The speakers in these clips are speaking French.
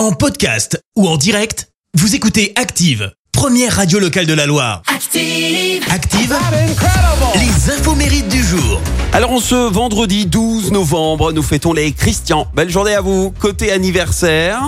En podcast ou en direct, vous écoutez Active, première radio locale de la Loire. Active. Active, les infos mérites du jour. Alors on ce vendredi 12 novembre, nous fêtons les Christians. Belle journée à vous. Côté anniversaire,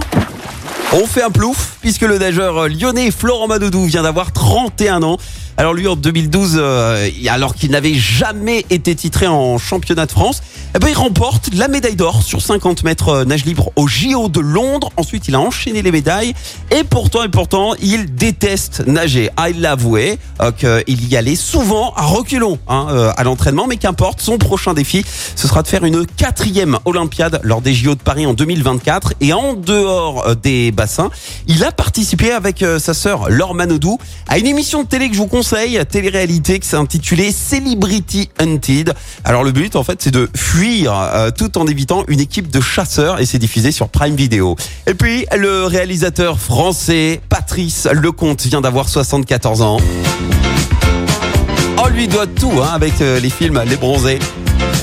on fait un plouf puisque le nageur lyonnais Florent Madoudou vient d'avoir 31 ans. Alors lui en 2012, euh, alors qu'il n'avait jamais été titré en championnat de France, eh ben, il remporte la médaille d'or sur 50 mètres euh, nage libre au JO de Londres. Ensuite, il a enchaîné les médailles et pourtant et pourtant, il déteste nager. Ah, il l'a avoué euh, qu'il y allait souvent à reculons hein, à l'entraînement, mais qu'importe, son prochain défi, ce sera de faire une quatrième Olympiade lors des JO de Paris en 2024 et en dehors des bassins, il a participé avec sa sœur Laure Manodou à une émission de télé que je vous conseille, télé-réalité qui s'est intitulée Celebrity Hunted. Alors le but en fait, c'est de fuir euh, tout en évitant une équipe de chasseurs et c'est diffusé sur Prime Video. Et puis le réalisateur français Patrice Lecomte vient d'avoir 74 ans. On lui doit tout hein, avec euh, les films Les Bronzés.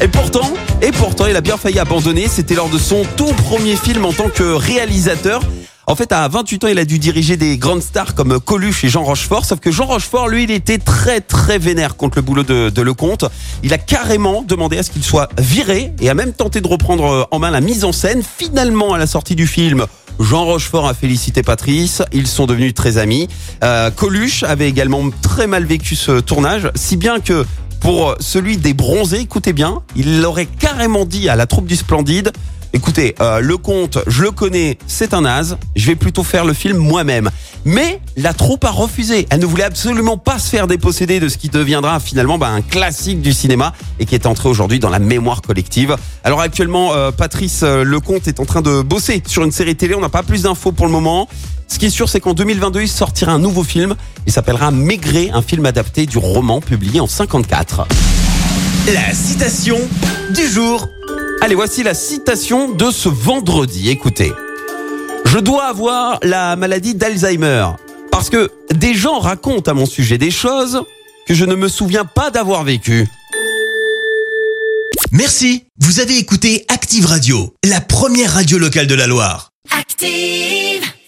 Et pourtant, et pourtant, il a bien failli abandonner. C'était lors de son tout premier film en tant que réalisateur. En fait, à 28 ans, il a dû diriger des grandes stars comme Coluche et Jean Rochefort. Sauf que Jean Rochefort, lui, il était très très vénère contre le boulot de, Lecomte. Il a carrément demandé à ce qu'il soit viré et a même tenté de reprendre euh, en main la mise en scène. Finalement, à la sortie du film, Jean Rochefort a félicité Patrice. Ils sont devenus très amis. Euh, Coluche avait également très mal vécu ce tournage, si bien que pour celui des bronzés, écoutez bien, il aurait carrément dit à la troupe du Splendide. Écoutez, euh, le comte, je le connais, c'est un naze. Je vais plutôt faire le film moi-même. Mais la troupe a refusé. Elle ne voulait absolument pas se faire déposséder de ce qui deviendra finalement bah, un classique du cinéma et qui est entré aujourd'hui dans la mémoire collective. Alors actuellement, euh, Patrice euh, Lecomte est en train de bosser sur une série télé. On n'a pas plus d'infos pour le moment. Ce qui est sûr, c'est qu'en 2022, il sortira un nouveau film. Il s'appellera Maigret, un film adapté du roman publié en 54. La citation du jour. Allez, voici la citation de ce vendredi. Écoutez. Je dois avoir la maladie d'Alzheimer. Parce que des gens racontent à mon sujet des choses que je ne me souviens pas d'avoir vécues. Merci. Vous avez écouté Active Radio, la première radio locale de la Loire. Active.